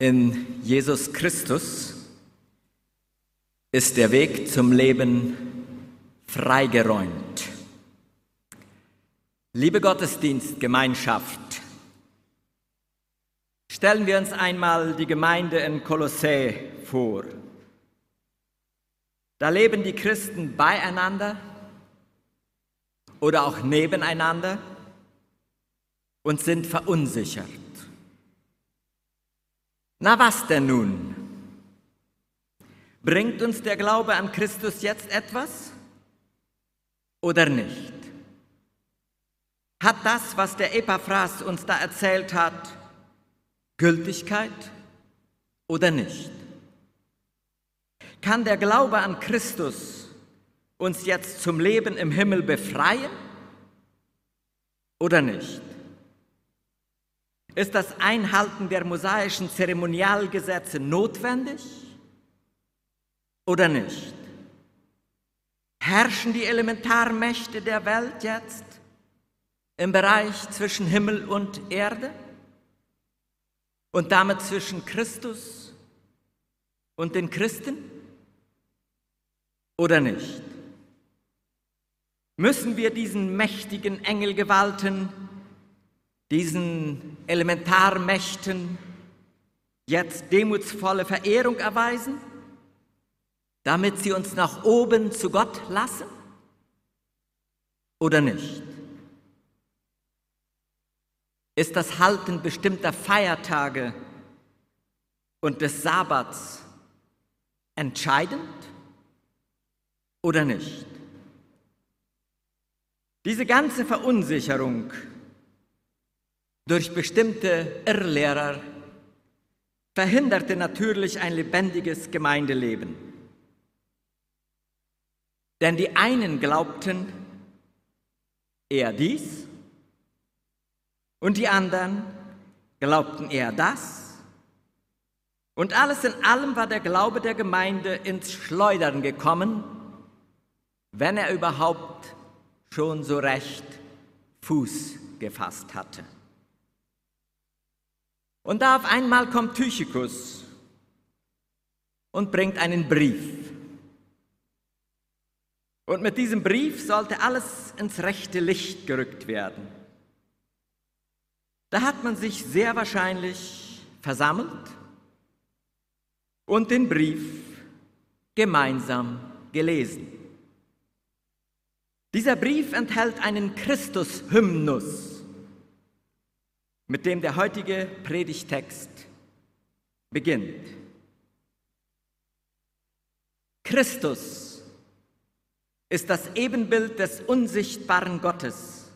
In Jesus Christus ist der Weg zum Leben freigeräumt. Liebe Gottesdienstgemeinschaft, stellen wir uns einmal die Gemeinde in Kolossä vor. Da leben die Christen beieinander oder auch nebeneinander und sind verunsichert. Na was denn nun? Bringt uns der Glaube an Christus jetzt etwas oder nicht? Hat das, was der Epaphras uns da erzählt hat, Gültigkeit oder nicht? Kann der Glaube an Christus uns jetzt zum Leben im Himmel befreien oder nicht? Ist das Einhalten der mosaischen Zeremonialgesetze notwendig oder nicht? Herrschen die Elementarmächte der Welt jetzt im Bereich zwischen Himmel und Erde und damit zwischen Christus und den Christen oder nicht? Müssen wir diesen mächtigen Engelgewalten diesen Elementarmächten jetzt demutsvolle Verehrung erweisen, damit sie uns nach oben zu Gott lassen oder nicht? Ist das Halten bestimmter Feiertage und des Sabbats entscheidend oder nicht? Diese ganze Verunsicherung durch bestimmte Irrlehrer verhinderte natürlich ein lebendiges Gemeindeleben. Denn die einen glaubten eher dies und die anderen glaubten eher das. Und alles in allem war der Glaube der Gemeinde ins Schleudern gekommen, wenn er überhaupt schon so recht Fuß gefasst hatte. Und da auf einmal kommt Tychicus und bringt einen Brief. Und mit diesem Brief sollte alles ins rechte Licht gerückt werden. Da hat man sich sehr wahrscheinlich versammelt und den Brief gemeinsam gelesen. Dieser Brief enthält einen Christus-Hymnus mit dem der heutige Predigtext beginnt. Christus ist das Ebenbild des unsichtbaren Gottes,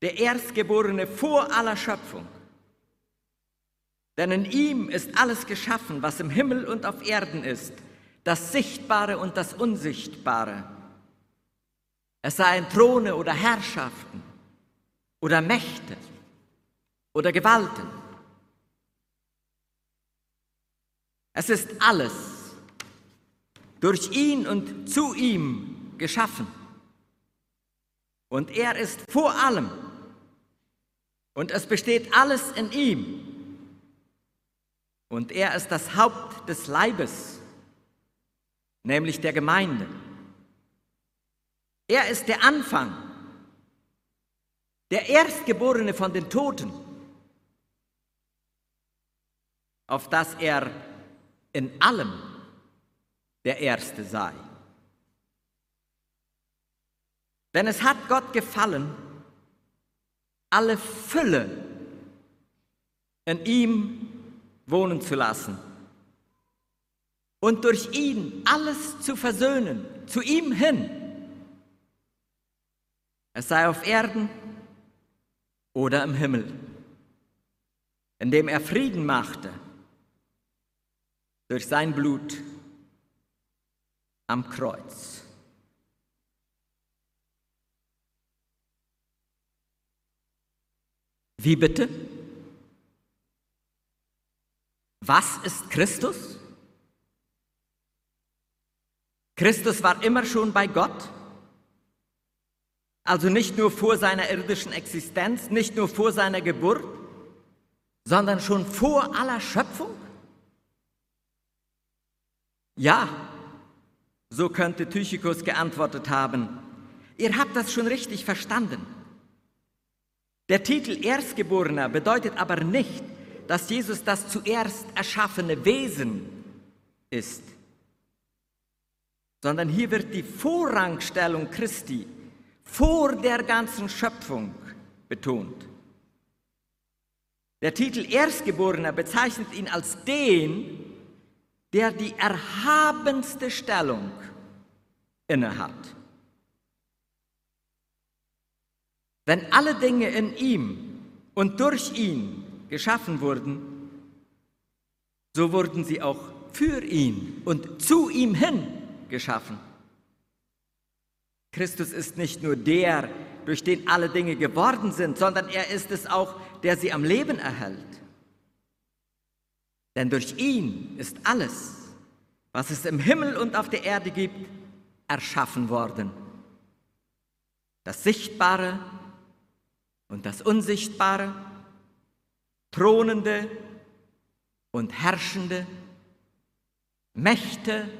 der Erstgeborene vor aller Schöpfung. Denn in ihm ist alles geschaffen, was im Himmel und auf Erden ist, das Sichtbare und das Unsichtbare. Es seien Throne oder Herrschaften oder Mächte oder Gewalten. Es ist alles durch ihn und zu ihm geschaffen. Und er ist vor allem. Und es besteht alles in ihm. Und er ist das Haupt des Leibes, nämlich der Gemeinde. Er ist der Anfang, der Erstgeborene von den Toten auf dass er in allem der Erste sei. Denn es hat Gott gefallen, alle Fülle in ihm wohnen zu lassen und durch ihn alles zu versöhnen, zu ihm hin. Es sei auf Erden oder im Himmel, indem er Frieden machte durch sein Blut am Kreuz. Wie bitte? Was ist Christus? Christus war immer schon bei Gott, also nicht nur vor seiner irdischen Existenz, nicht nur vor seiner Geburt, sondern schon vor aller Schöpfung? Ja, so könnte Tychicus geantwortet haben. Ihr habt das schon richtig verstanden. Der Titel Erstgeborener bedeutet aber nicht, dass Jesus das zuerst erschaffene Wesen ist, sondern hier wird die Vorrangstellung Christi vor der ganzen Schöpfung betont. Der Titel Erstgeborener bezeichnet ihn als den, der die erhabenste Stellung innehat. Wenn alle Dinge in ihm und durch ihn geschaffen wurden, so wurden sie auch für ihn und zu ihm hin geschaffen. Christus ist nicht nur der, durch den alle Dinge geworden sind, sondern er ist es auch, der sie am Leben erhält. Denn durch ihn ist alles, was es im Himmel und auf der Erde gibt, erschaffen worden. Das Sichtbare und das Unsichtbare, Thronende und Herrschende, Mächte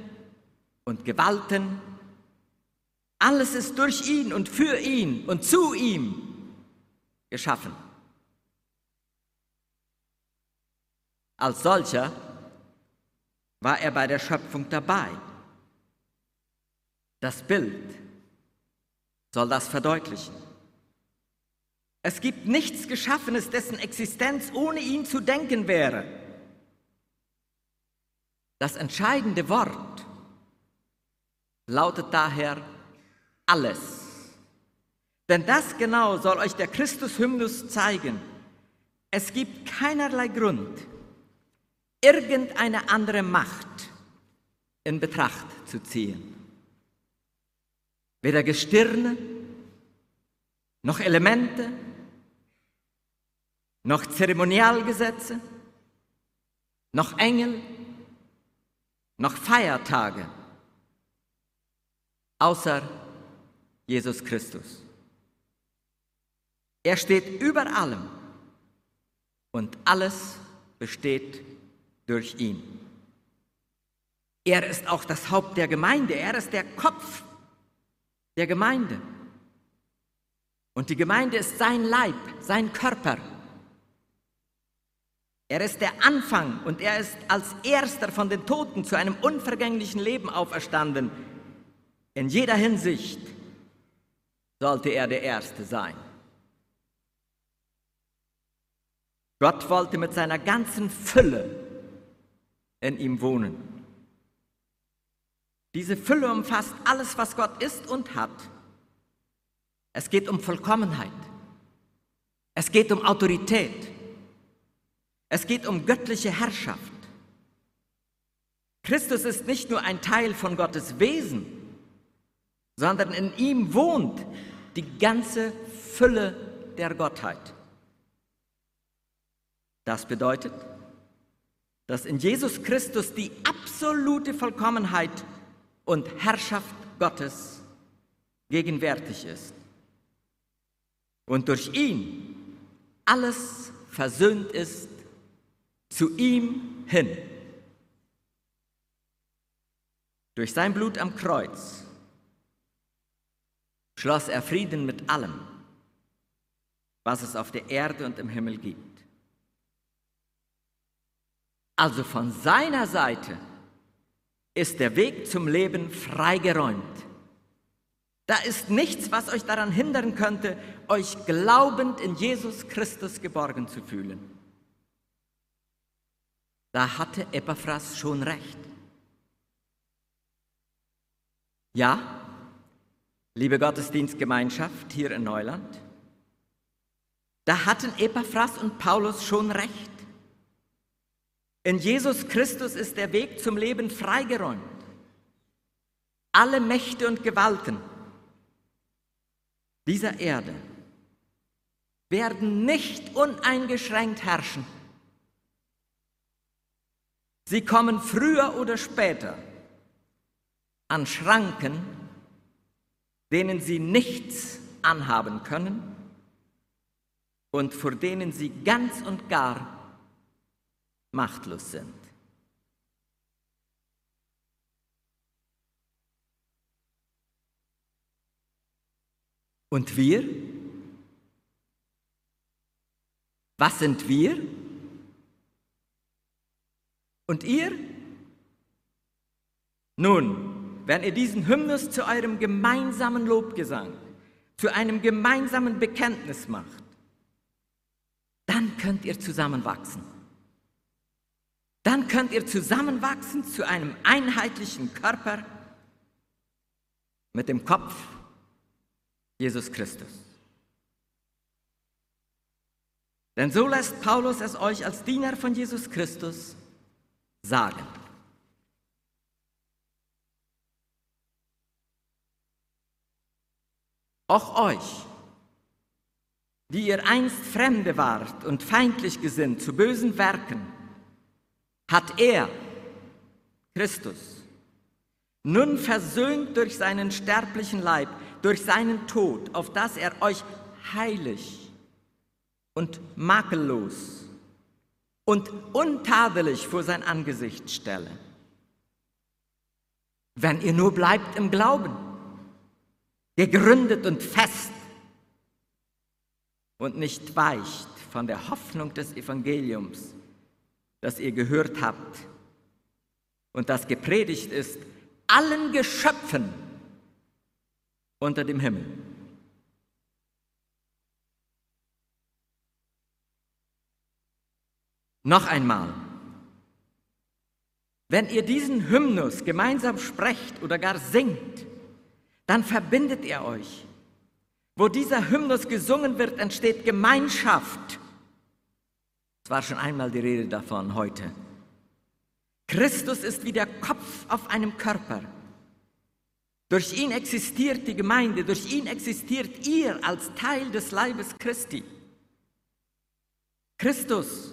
und Gewalten, alles ist durch ihn und für ihn und zu ihm geschaffen. Als solcher war er bei der Schöpfung dabei. Das Bild soll das verdeutlichen. Es gibt nichts Geschaffenes, dessen Existenz ohne ihn zu denken wäre. Das entscheidende Wort lautet daher alles. Denn das genau soll euch der Christus-Hymnus zeigen. Es gibt keinerlei Grund, irgendeine andere Macht in Betracht zu ziehen. Weder Gestirne, noch Elemente, noch Zeremonialgesetze, noch Engel, noch Feiertage, außer Jesus Christus. Er steht über allem und alles besteht durch ihn. Er ist auch das Haupt der Gemeinde, er ist der Kopf der Gemeinde. Und die Gemeinde ist sein Leib, sein Körper. Er ist der Anfang und er ist als erster von den Toten zu einem unvergänglichen Leben auferstanden. In jeder Hinsicht sollte er der Erste sein. Gott wollte mit seiner ganzen Fülle in ihm wohnen. Diese Fülle umfasst alles, was Gott ist und hat. Es geht um Vollkommenheit. Es geht um Autorität. Es geht um göttliche Herrschaft. Christus ist nicht nur ein Teil von Gottes Wesen, sondern in ihm wohnt die ganze Fülle der Gottheit. Das bedeutet, dass in Jesus Christus die absolute Vollkommenheit und Herrschaft Gottes gegenwärtig ist. Und durch ihn alles versöhnt ist zu ihm hin. Durch sein Blut am Kreuz schloss er Frieden mit allem, was es auf der Erde und im Himmel gibt. Also von seiner Seite ist der Weg zum Leben freigeräumt. Da ist nichts, was euch daran hindern könnte, euch glaubend in Jesus Christus geborgen zu fühlen. Da hatte Epaphras schon recht. Ja, liebe Gottesdienstgemeinschaft hier in Neuland, da hatten Epaphras und Paulus schon recht. In Jesus Christus ist der Weg zum Leben freigeräumt. Alle Mächte und Gewalten dieser Erde werden nicht uneingeschränkt herrschen. Sie kommen früher oder später an Schranken, denen sie nichts anhaben können und vor denen sie ganz und gar machtlos sind. Und wir? Was sind wir? Und ihr? Nun, wenn ihr diesen Hymnus zu eurem gemeinsamen Lobgesang, zu einem gemeinsamen Bekenntnis macht, dann könnt ihr zusammenwachsen. Dann könnt ihr zusammenwachsen zu einem einheitlichen Körper mit dem Kopf Jesus Christus. Denn so lässt Paulus es euch als Diener von Jesus Christus sagen. Auch euch, die ihr einst Fremde wart und feindlich gesinnt zu bösen Werken, hat er, Christus, nun versöhnt durch seinen sterblichen Leib, durch seinen Tod, auf dass er euch heilig und makellos und untadelig vor sein Angesicht stelle. Wenn ihr nur bleibt im Glauben, gegründet und fest und nicht weicht von der Hoffnung des Evangeliums, das ihr gehört habt und das gepredigt ist, allen Geschöpfen unter dem Himmel. Noch einmal, wenn ihr diesen Hymnus gemeinsam sprecht oder gar singt, dann verbindet ihr euch. Wo dieser Hymnus gesungen wird, entsteht Gemeinschaft. Es war schon einmal die Rede davon heute. Christus ist wie der Kopf auf einem Körper. Durch ihn existiert die Gemeinde, durch ihn existiert ihr als Teil des Leibes Christi. Christus,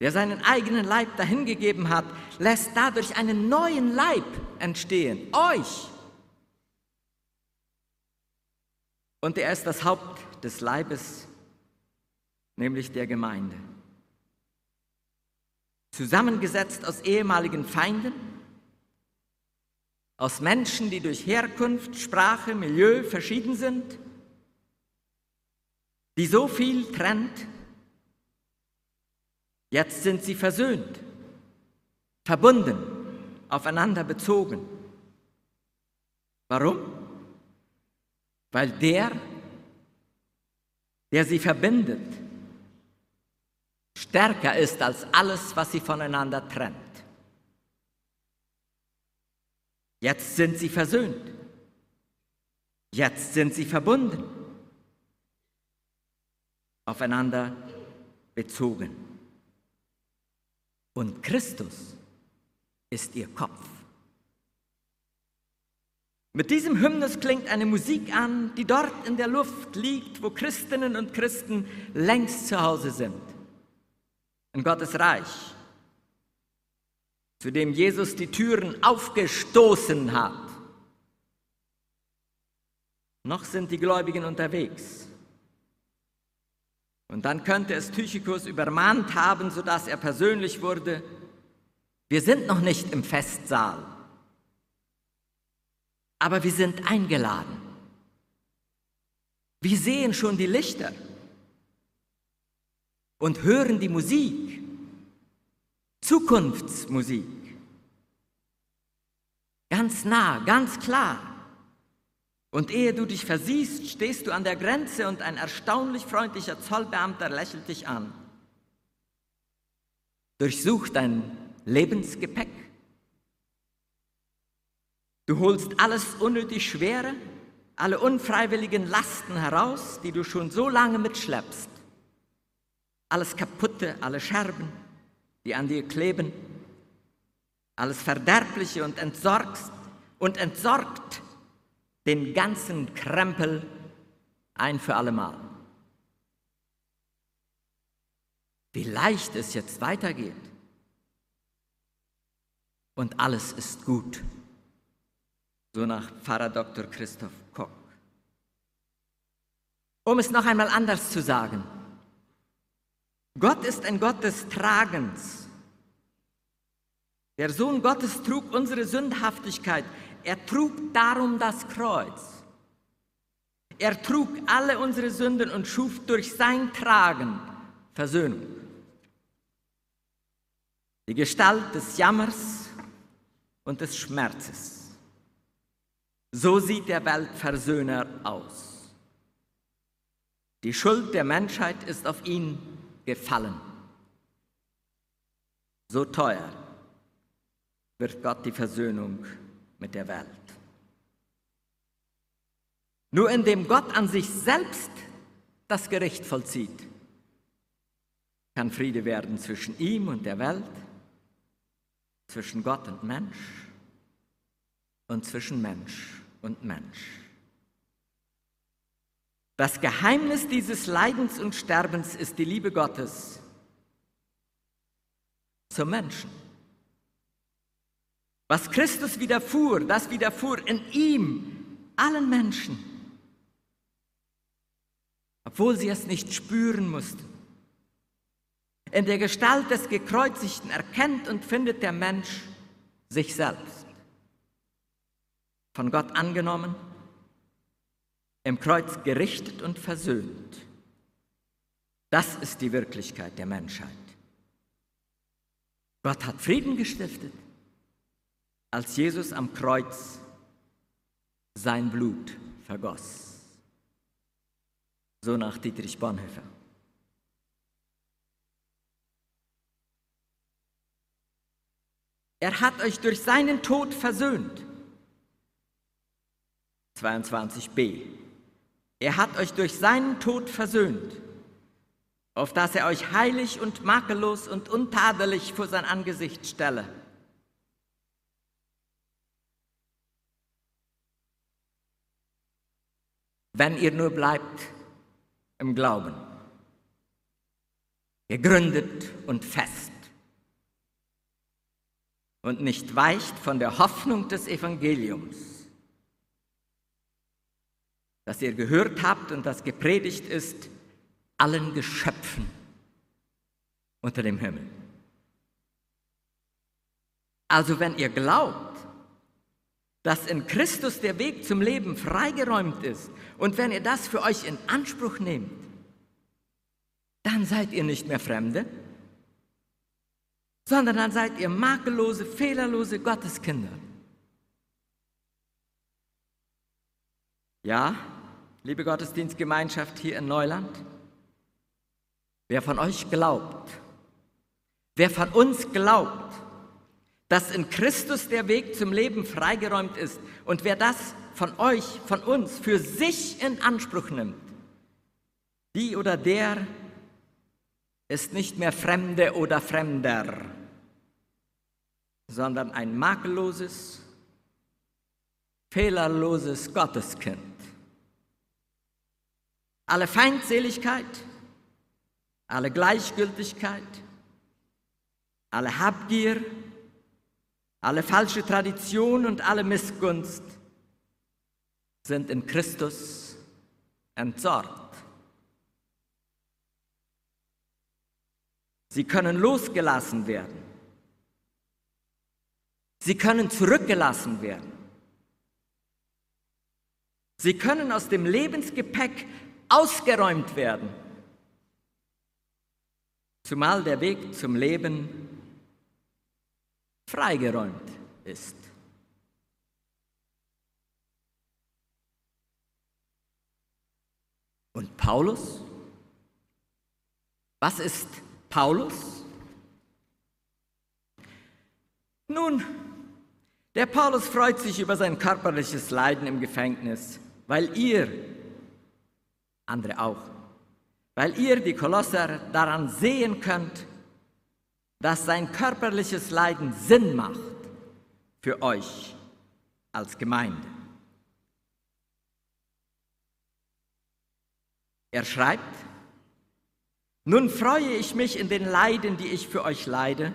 der seinen eigenen Leib dahingegeben hat, lässt dadurch einen neuen Leib entstehen, euch. Und er ist das Haupt des Leibes, nämlich der Gemeinde. Zusammengesetzt aus ehemaligen Feinden, aus Menschen, die durch Herkunft, Sprache, Milieu verschieden sind, die so viel trennt. Jetzt sind sie versöhnt, verbunden, aufeinander bezogen. Warum? Weil der, der sie verbindet, stärker ist als alles, was sie voneinander trennt. Jetzt sind sie versöhnt. Jetzt sind sie verbunden, aufeinander bezogen. Und Christus ist ihr Kopf. Mit diesem Hymnus klingt eine Musik an, die dort in der Luft liegt, wo Christinnen und Christen längst zu Hause sind. In Gottes Reich zu dem Jesus die Türen aufgestoßen hat. Noch sind die Gläubigen unterwegs. Und dann könnte es Tychikus übermahnt haben, sodass er persönlich wurde. Wir sind noch nicht im Festsaal, aber wir sind eingeladen. Wir sehen schon die Lichter und hören die Musik. Zukunftsmusik. Ganz nah, ganz klar. Und ehe du dich versiehst, stehst du an der Grenze und ein erstaunlich freundlicher Zollbeamter lächelt dich an. Durchsucht dein Lebensgepäck. Du holst alles unnötig Schwere, alle unfreiwilligen Lasten heraus, die du schon so lange mitschleppst. Alles Kaputte, alle Scherben die an dir kleben, alles Verderbliche und entsorgst und entsorgt den ganzen Krempel ein für allemal. Wie leicht es jetzt weitergeht. Und alles ist gut. So nach Pfarrer Dr. Christoph Koch. Um es noch einmal anders zu sagen, Gott ist ein Gott des Tragens. Der Sohn Gottes trug unsere Sündhaftigkeit. Er trug darum das Kreuz. Er trug alle unsere Sünden und schuf durch sein Tragen Versöhnung. Die Gestalt des Jammers und des Schmerzes. So sieht der Weltversöhner aus. Die Schuld der Menschheit ist auf ihn gefallen. So teuer wird Gott die Versöhnung mit der Welt. Nur indem Gott an sich selbst das Gericht vollzieht, kann Friede werden zwischen ihm und der Welt, zwischen Gott und Mensch und zwischen Mensch und Mensch. Das Geheimnis dieses Leidens und Sterbens ist die Liebe Gottes zum Menschen. Was Christus widerfuhr, das widerfuhr in ihm, allen Menschen, obwohl sie es nicht spüren mussten. In der Gestalt des Gekreuzigten erkennt und findet der Mensch sich selbst. Von Gott angenommen, im Kreuz gerichtet und versöhnt. Das ist die Wirklichkeit der Menschheit. Gott hat Frieden gestiftet, als Jesus am Kreuz sein Blut vergoss. So nach Dietrich Bonhoeffer. Er hat euch durch seinen Tod versöhnt. 22b. Er hat euch durch seinen Tod versöhnt, auf dass er euch heilig und makellos und untadelig vor sein Angesicht stelle. Wenn ihr nur bleibt im Glauben, gegründet und fest und nicht weicht von der Hoffnung des Evangeliums das ihr gehört habt und das gepredigt ist, allen Geschöpfen unter dem Himmel. Also wenn ihr glaubt, dass in Christus der Weg zum Leben freigeräumt ist und wenn ihr das für euch in Anspruch nehmt, dann seid ihr nicht mehr Fremde, sondern dann seid ihr makellose, fehlerlose Gotteskinder. Ja, liebe Gottesdienstgemeinschaft hier in Neuland, wer von euch glaubt, wer von uns glaubt, dass in Christus der Weg zum Leben freigeräumt ist und wer das von euch, von uns für sich in Anspruch nimmt, die oder der ist nicht mehr Fremde oder Fremder, sondern ein makelloses, fehlerloses Gotteskind alle Feindseligkeit, alle Gleichgültigkeit, alle Habgier, alle falsche Tradition und alle Missgunst sind in Christus entsorgt. Sie können losgelassen werden. Sie können zurückgelassen werden. Sie können aus dem Lebensgepäck ausgeräumt werden. Zumal der Weg zum Leben freigeräumt ist. Und Paulus? Was ist Paulus? Nun, der Paulus freut sich über sein körperliches Leiden im Gefängnis, weil ihr andere auch, weil ihr, die Kolosser, daran sehen könnt, dass sein körperliches Leiden Sinn macht für euch als Gemeinde. Er schreibt, nun freue ich mich in den Leiden, die ich für euch leide,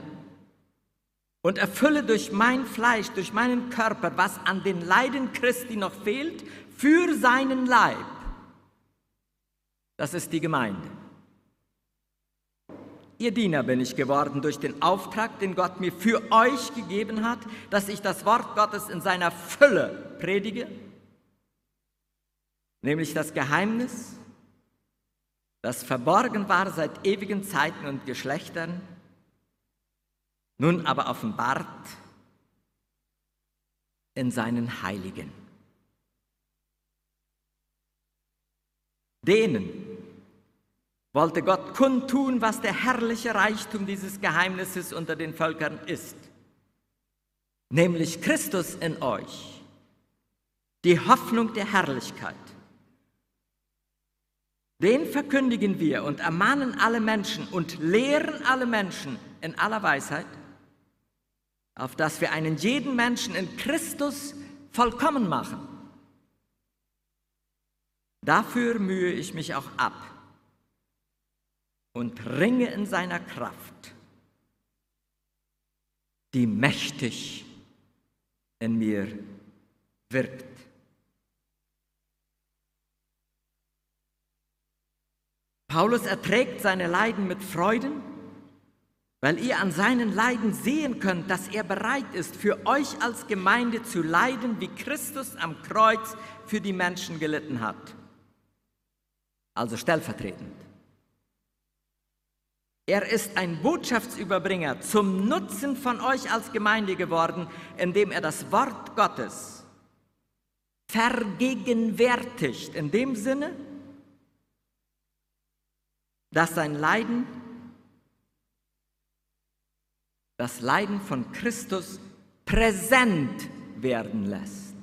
und erfülle durch mein Fleisch, durch meinen Körper, was an den Leiden Christi noch fehlt, für seinen Leib das ist die Gemeinde. Ihr Diener bin ich geworden durch den Auftrag, den Gott mir für euch gegeben hat, dass ich das Wort Gottes in seiner Fülle predige, nämlich das Geheimnis, das verborgen war seit ewigen Zeiten und Geschlechtern, nun aber offenbart in seinen Heiligen. Denen wollte Gott kundtun, was der herrliche Reichtum dieses Geheimnisses unter den Völkern ist, nämlich Christus in euch, die Hoffnung der Herrlichkeit. Den verkündigen wir und ermahnen alle Menschen und lehren alle Menschen in aller Weisheit, auf dass wir einen jeden Menschen in Christus vollkommen machen. Dafür mühe ich mich auch ab und ringe in seiner Kraft, die mächtig in mir wirkt. Paulus erträgt seine Leiden mit Freuden, weil ihr an seinen Leiden sehen könnt, dass er bereit ist, für euch als Gemeinde zu leiden, wie Christus am Kreuz für die Menschen gelitten hat. Also stellvertretend. Er ist ein Botschaftsüberbringer zum Nutzen von euch als Gemeinde geworden, indem er das Wort Gottes vergegenwärtigt, in dem Sinne, dass sein Leiden, das Leiden von Christus präsent werden lässt.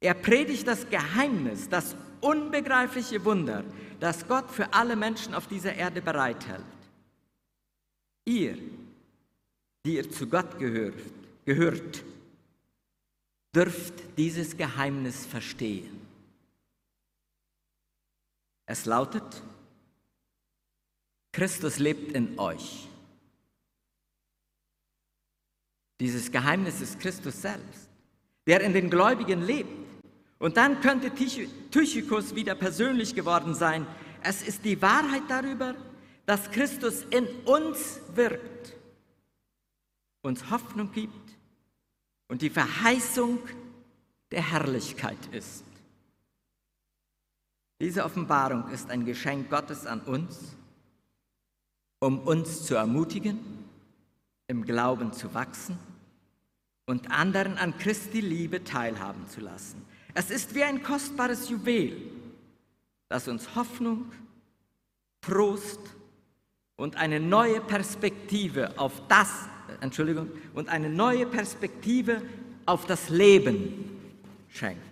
Er predigt das Geheimnis, das unbegreifliche Wunder, das Gott für alle Menschen auf dieser Erde bereithält. Ihr, die ihr zu Gott gehört, gehört dürft dieses Geheimnis verstehen. Es lautet, Christus lebt in euch. Dieses Geheimnis ist Christus selbst, der in den Gläubigen lebt und dann könnte Tychicus wieder persönlich geworden sein. Es ist die Wahrheit darüber, dass Christus in uns wirkt, uns Hoffnung gibt und die Verheißung der Herrlichkeit ist. Diese Offenbarung ist ein Geschenk Gottes an uns, um uns zu ermutigen, im Glauben zu wachsen und anderen an Christi Liebe teilhaben zu lassen. Es ist wie ein kostbares Juwel, das uns Hoffnung, Trost und eine neue Perspektive auf das, Entschuldigung, und eine neue Perspektive auf das Leben schenkt.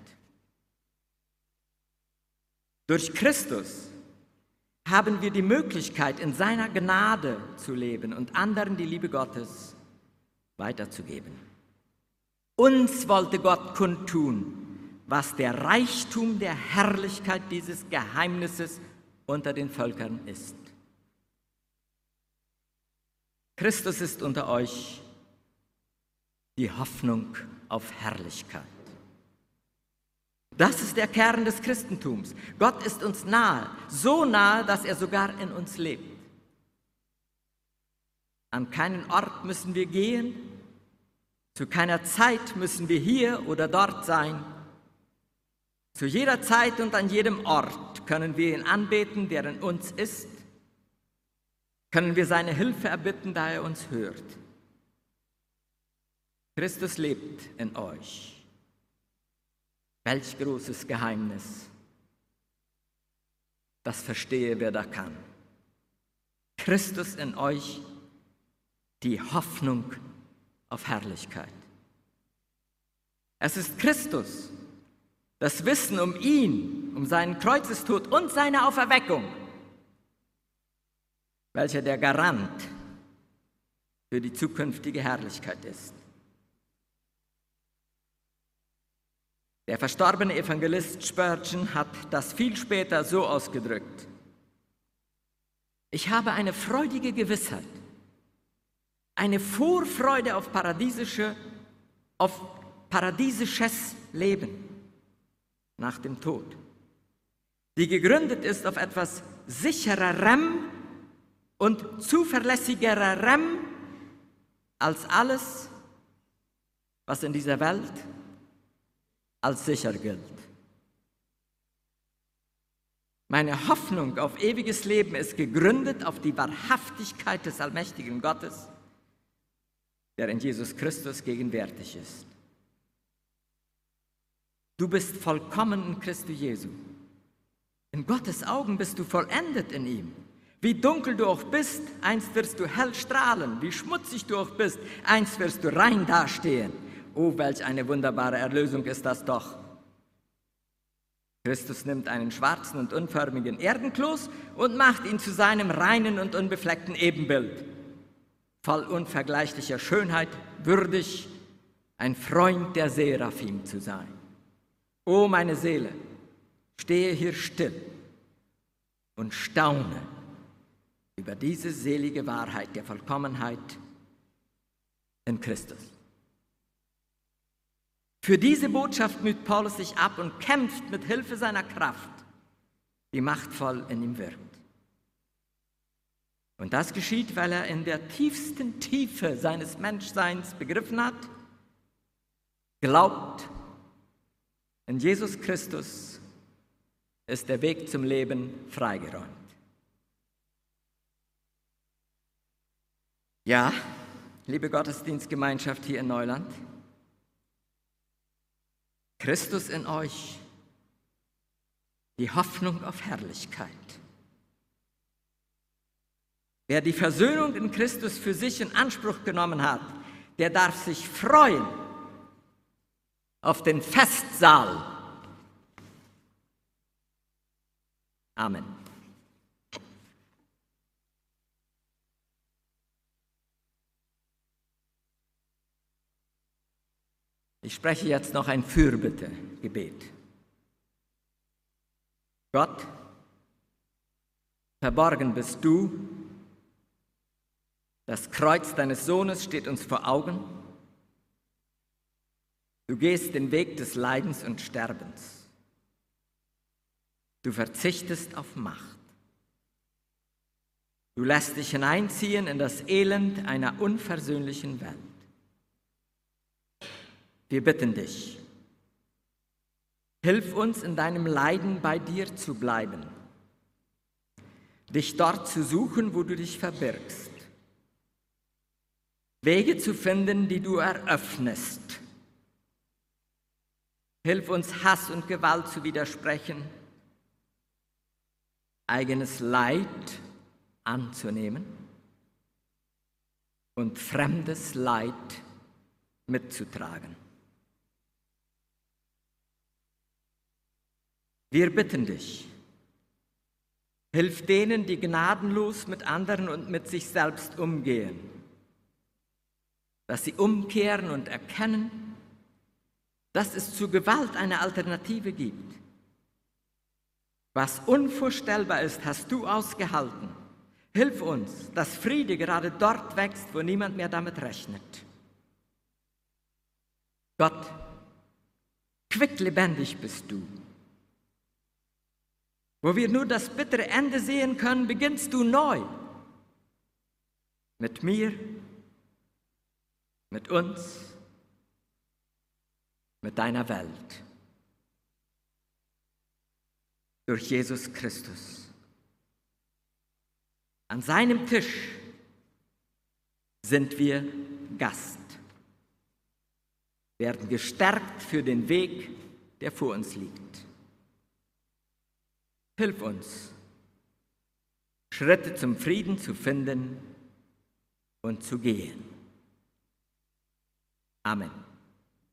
Durch Christus haben wir die Möglichkeit, in seiner Gnade zu leben und anderen die Liebe Gottes weiterzugeben. Uns wollte Gott kundtun, was der Reichtum der Herrlichkeit dieses Geheimnisses unter den Völkern ist. Christus ist unter euch die Hoffnung auf Herrlichkeit. Das ist der Kern des Christentums. Gott ist uns nahe, so nahe, dass er sogar in uns lebt. An keinen Ort müssen wir gehen, zu keiner Zeit müssen wir hier oder dort sein. Zu jeder Zeit und an jedem Ort können wir ihn anbeten, der in uns ist, können wir seine Hilfe erbitten, da er uns hört. Christus lebt in euch. Welch großes Geheimnis. Das verstehe, wer da kann. Christus in euch, die Hoffnung auf Herrlichkeit. Es ist Christus, das Wissen um ihn, um seinen Kreuzestod und seine Auferweckung, welcher der Garant für die zukünftige Herrlichkeit ist. Der verstorbene Evangelist Spurgeon hat das viel später so ausgedrückt. Ich habe eine freudige Gewissheit, eine Vorfreude auf paradiesische, auf paradiesisches Leben nach dem Tod, die gegründet ist auf etwas sichererem und zuverlässigerem als alles, was in dieser Welt als sicher gilt. Meine Hoffnung auf ewiges Leben ist gegründet auf die Wahrhaftigkeit des allmächtigen Gottes, der in Jesus Christus gegenwärtig ist. Du bist vollkommen in Christus Jesu. In Gottes Augen bist du vollendet in ihm. Wie dunkel du auch bist, einst wirst du hell strahlen. Wie schmutzig du auch bist, einst wirst du rein dastehen. Oh, welch eine wunderbare Erlösung ist das doch. Christus nimmt einen schwarzen und unförmigen Erdenkloß und macht ihn zu seinem reinen und unbefleckten Ebenbild. Voll unvergleichlicher Schönheit, würdig, ein Freund der Seraphim zu sein. O meine Seele, stehe hier still und staune über diese selige Wahrheit der Vollkommenheit in Christus. Für diese Botschaft müht Paulus sich ab und kämpft mit Hilfe seiner Kraft, die machtvoll in ihm wirkt. Und das geschieht, weil er in der tiefsten Tiefe seines Menschseins begriffen hat, glaubt, in Jesus Christus ist der Weg zum Leben freigeräumt. Ja, liebe Gottesdienstgemeinschaft hier in Neuland, Christus in euch, die Hoffnung auf Herrlichkeit. Wer die Versöhnung in Christus für sich in Anspruch genommen hat, der darf sich freuen auf den Festsaal. Amen. Ich spreche jetzt noch ein Fürbitte-Gebet. Gott, verborgen bist du, das Kreuz deines Sohnes steht uns vor Augen. Du gehst den Weg des Leidens und Sterbens. Du verzichtest auf Macht. Du lässt dich hineinziehen in das Elend einer unversöhnlichen Welt. Wir bitten dich, hilf uns in deinem Leiden bei dir zu bleiben, dich dort zu suchen, wo du dich verbirgst, Wege zu finden, die du eröffnest. Hilf uns, Hass und Gewalt zu widersprechen, eigenes Leid anzunehmen und fremdes Leid mitzutragen. Wir bitten dich, hilf denen, die gnadenlos mit anderen und mit sich selbst umgehen, dass sie umkehren und erkennen, dass es zu Gewalt eine Alternative gibt. Was unvorstellbar ist, hast du ausgehalten. Hilf uns, dass Friede gerade dort wächst, wo niemand mehr damit rechnet. Gott, quicklebendig bist du. Wo wir nur das bittere Ende sehen können, beginnst du neu. Mit mir, mit uns, mit deiner Welt. Durch Jesus Christus. An seinem Tisch sind wir Gast, werden gestärkt für den Weg, der vor uns liegt. Hilf uns, Schritte zum Frieden zu finden und zu gehen. Amen.